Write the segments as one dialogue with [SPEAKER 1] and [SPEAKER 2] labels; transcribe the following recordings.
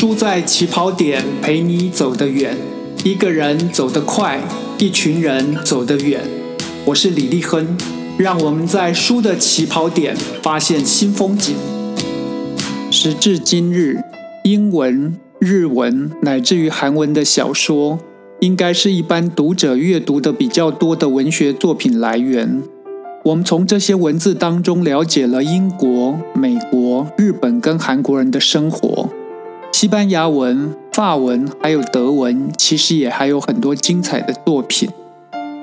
[SPEAKER 1] 输在起跑点，陪你走得远。一个人走得快，一群人走得远。我是李立亨，让我们在输的起跑点发现新风景。时至今日，英文、日文乃至于韩文的小说，应该是一般读者阅读的比较多的文学作品来源。我们从这些文字当中了解了英国、美国、日本跟韩国人的生活。西班牙文、法文还有德文，其实也还有很多精彩的作品。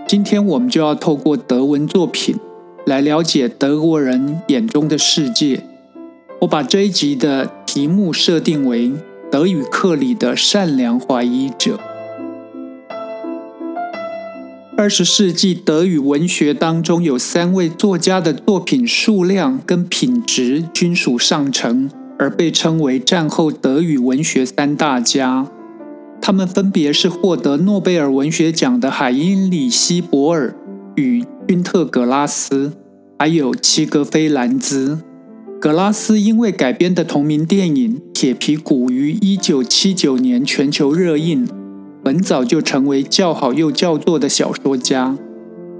[SPEAKER 1] 今天我们就要透过德文作品来了解德国人眼中的世界。我把这一集的题目设定为《德语课里的善良怀疑者》。二十世纪德语文学当中有三位作家的作品数量跟品质均属上乘，而被称为战后德语文学三大家。他们分别是获得诺贝尔文学奖的海因里希·博尔与君特·格拉斯，还有齐格菲·兰兹。格拉斯因为改编的同名电影《铁皮鼓》于一九七九年全球热映。很早就成为叫好又叫座的小说家。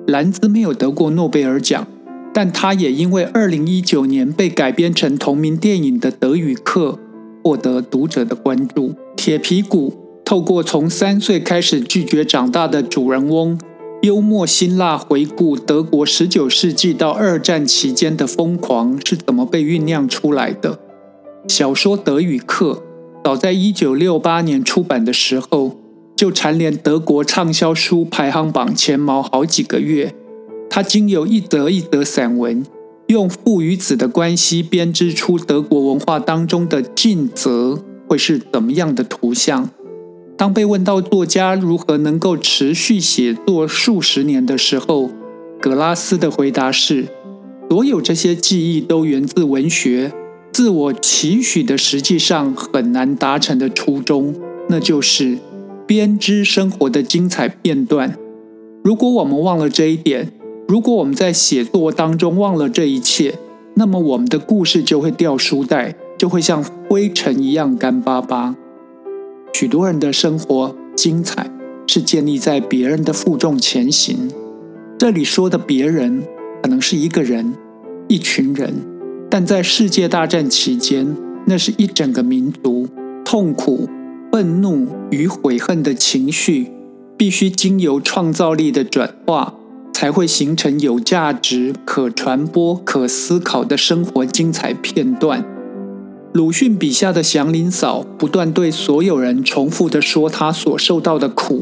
[SPEAKER 1] 兰兹没有得过诺贝尔奖，但他也因为2019年被改编成同名电影的德语课获得读者的关注。铁皮鼓透过从三岁开始拒绝长大的主人翁，幽默辛辣回顾德国19世纪到二战期间的疯狂是怎么被酝酿出来的。小说《德语课》早在1968年出版的时候。就蝉联德国畅销书排行榜前茅好几个月。他经由一则一则散文，用父与子的关系编织出德国文化当中的尽责会是怎么样的图像。当被问到作家如何能够持续写作数十年的时候，格拉斯的回答是：所有这些记忆都源自文学，自我期许的实际上很难达成的初衷，那就是。编织生活的精彩片段。如果我们忘了这一点，如果我们在写作当中忘了这一切，那么我们的故事就会掉书袋，就会像灰尘一样干巴巴。许多人的生活精彩是建立在别人的负重前行。这里说的别人可能是一个人、一群人，但在世界大战期间，那是一整个民族痛苦。愤怒与悔恨的情绪，必须经由创造力的转化，才会形成有价值、可传播、可思考的生活精彩片段。鲁迅笔下的祥林嫂，不断对所有人重复地说她所受到的苦，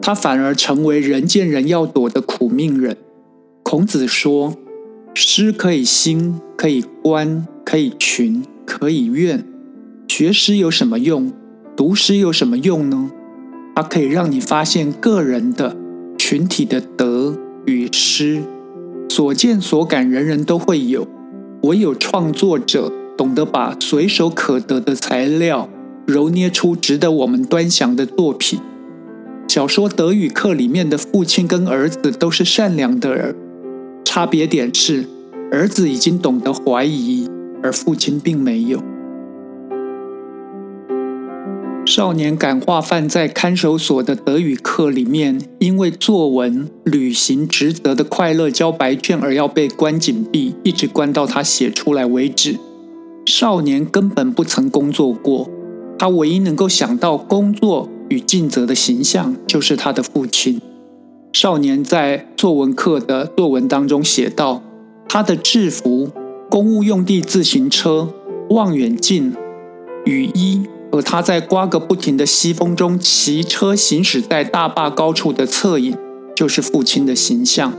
[SPEAKER 1] 她反而成为人见人要躲的苦命人。孔子说：“诗可以兴，可以观，可以群，可以怨。学诗有什么用？”读诗有什么用呢？它可以让你发现个人的、群体的德与诗，所见所感，人人都会有。唯有创作者懂得把随手可得的材料揉捏出值得我们端详的作品。小说《德语课》里面的父亲跟儿子都是善良的人，差别点是儿子已经懂得怀疑，而父亲并没有。少年感化犯在看守所的德语课里面，因为作文履行职责的快乐交白卷而要被关紧闭，一直关到他写出来为止。少年根本不曾工作过，他唯一能够想到工作与尽责的形象就是他的父亲。少年在作文课的作文当中写道：他的制服、公务用地自行车、望远镜、雨衣。而他在刮个不停的西风中骑车行驶在大坝高处的侧影，就是父亲的形象。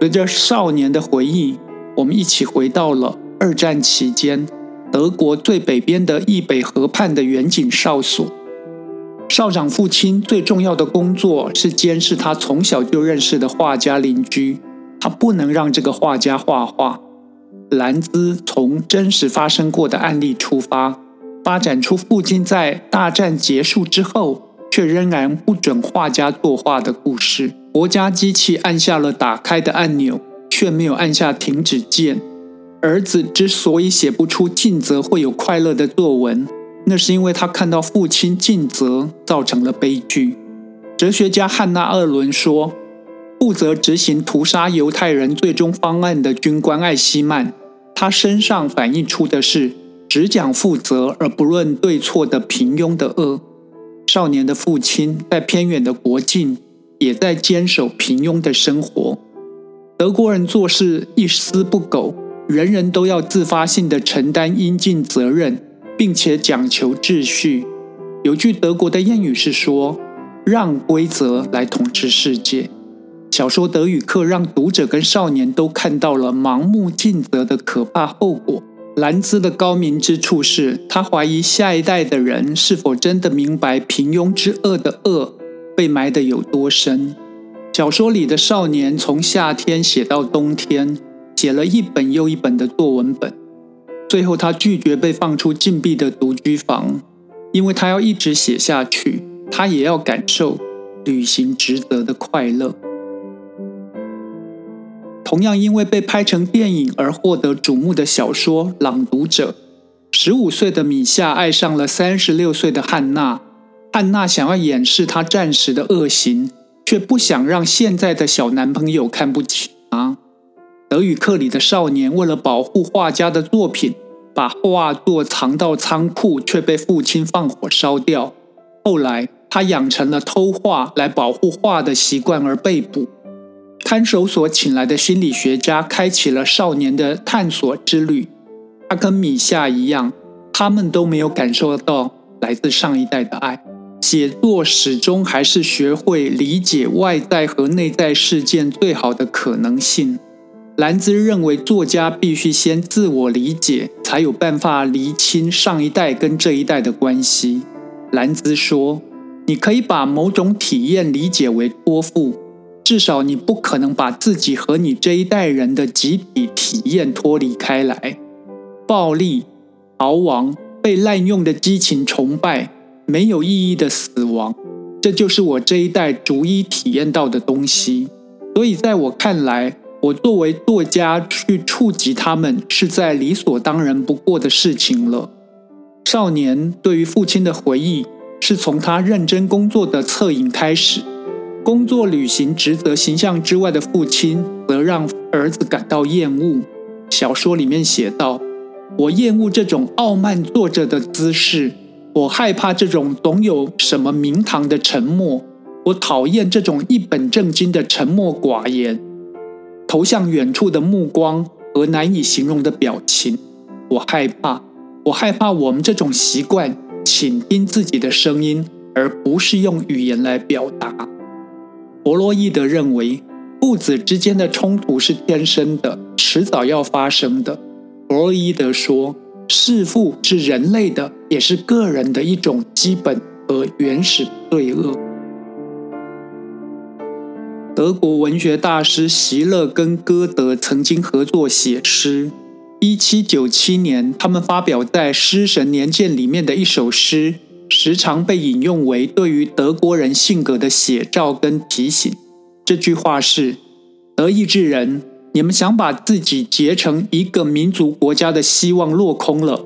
[SPEAKER 1] 随着少年的回忆，我们一起回到了二战期间德国最北边的易北河畔的远景哨所。少长父亲最重要的工作是监视他从小就认识的画家邻居，他不能让这个画家画画。兰兹从真实发生过的案例出发。发展出父亲在大战结束之后，却仍然不准画家作画的故事。国家机器按下了打开的按钮，却没有按下停止键。儿子之所以写不出尽责会有快乐的作文，那是因为他看到父亲尽责，造成了悲剧。哲学家汉娜·厄伦说：“负责执行屠杀犹太人最终方案的军官艾希曼，他身上反映出的是只讲负责而不论对错的平庸的恶。少年的父亲在偏远的国境，也在坚守平庸的生活。德国人做事一丝不苟，人人都要自发性的承担应尽责任。”并且讲求秩序。有句德国的谚语是说：“让规则来统治世界。”小说《德语课》让读者跟少年都看到了盲目尽责的可怕后果。兰兹的高明之处是他怀疑下一代的人是否真的明白平庸之恶的恶被埋得有多深。小说里的少年从夏天写到冬天，写了一本又一本的作文本。最后，他拒绝被放出禁闭的独居房，因为他要一直写下去，他也要感受履行职责的快乐。同样，因为被拍成电影而获得瞩目的小说《朗读者》，十五岁的米夏爱上了三十六岁的汉娜。汉娜想要掩饰她战时的恶行，却不想让现在的小男朋友看不起她。德语课里的少年为了保护画家的作品。把画作藏到仓库，却被父亲放火烧掉。后来，他养成了偷画来保护画的习惯，而被捕。看守所请来的心理学家开启了少年的探索之旅。他跟米夏一样，他们都没有感受到来自上一代的爱。写作始终还是学会理解外在和内在事件最好的可能性。兰兹认为，作家必须先自我理解，才有办法厘清上一代跟这一代的关系。兰兹说：“你可以把某种体验理解为托付，至少你不可能把自己和你这一代人的集体体验脱离开来。暴力、逃亡、被滥用的激情崇拜、没有意义的死亡，这就是我这一代逐一体验到的东西。所以，在我看来。”我作为作家去触及他们，是在理所当然不过的事情了。少年对于父亲的回忆，是从他认真工作的侧影开始。工作履行职责形象之外的父亲，则让儿子感到厌恶。小说里面写道：“我厌恶这种傲慢坐着的姿势，我害怕这种总有什么名堂的沉默，我讨厌这种一本正经的沉默寡言。”投向远处的目光和难以形容的表情，我害怕，我害怕我们这种习惯倾听自己的声音，而不是用语言来表达。弗洛伊德认为，父子之间的冲突是天生的，迟早要发生的。弗洛伊德说，弑父是人类的，也是个人的一种基本和原始罪恶。德国文学大师席勒跟歌德曾经合作写诗。一七九七年，他们发表在《诗神年鉴》里面的一首诗，时常被引用为对于德国人性格的写照跟提醒。这句话是：“德意志人，你们想把自己结成一个民族国家的希望落空了，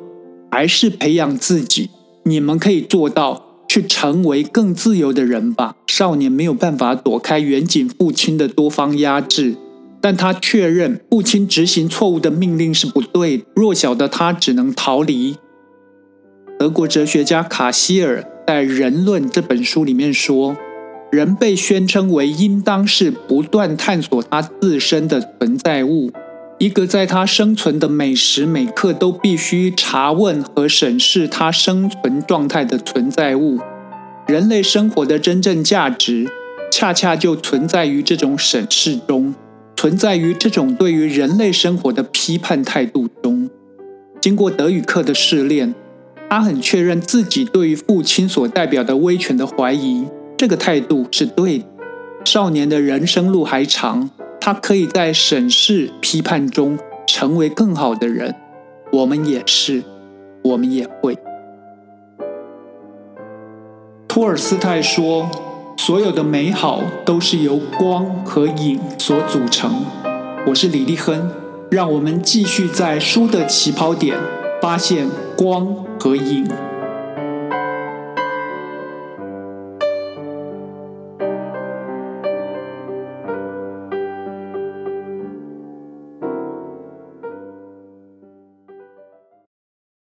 [SPEAKER 1] 还是培养自己？你们可以做到。”去成为更自由的人吧。少年没有办法躲开远景父亲的多方压制，但他确认父亲执行错误的命令是不对的。弱小的他只能逃离。德国哲学家卡希尔在《人论》这本书里面说：“人被宣称为应当是不断探索他自身的存在物。”一个在他生存的每时每刻都必须查问和审视他生存状态的存在物，人类生活的真正价值，恰恰就存在于这种审视中，存在于这种对于人类生活的批判态度中。经过德语课的试炼，他很确认自己对于父亲所代表的威权的怀疑，这个态度是对的。少年的人生路还长。他可以在审视、批判中成为更好的人，我们也是，我们也会。托尔斯泰说：“所有的美好都是由光和影所组成。”我是李立亨，让我们继续在书的起跑点发现光和影。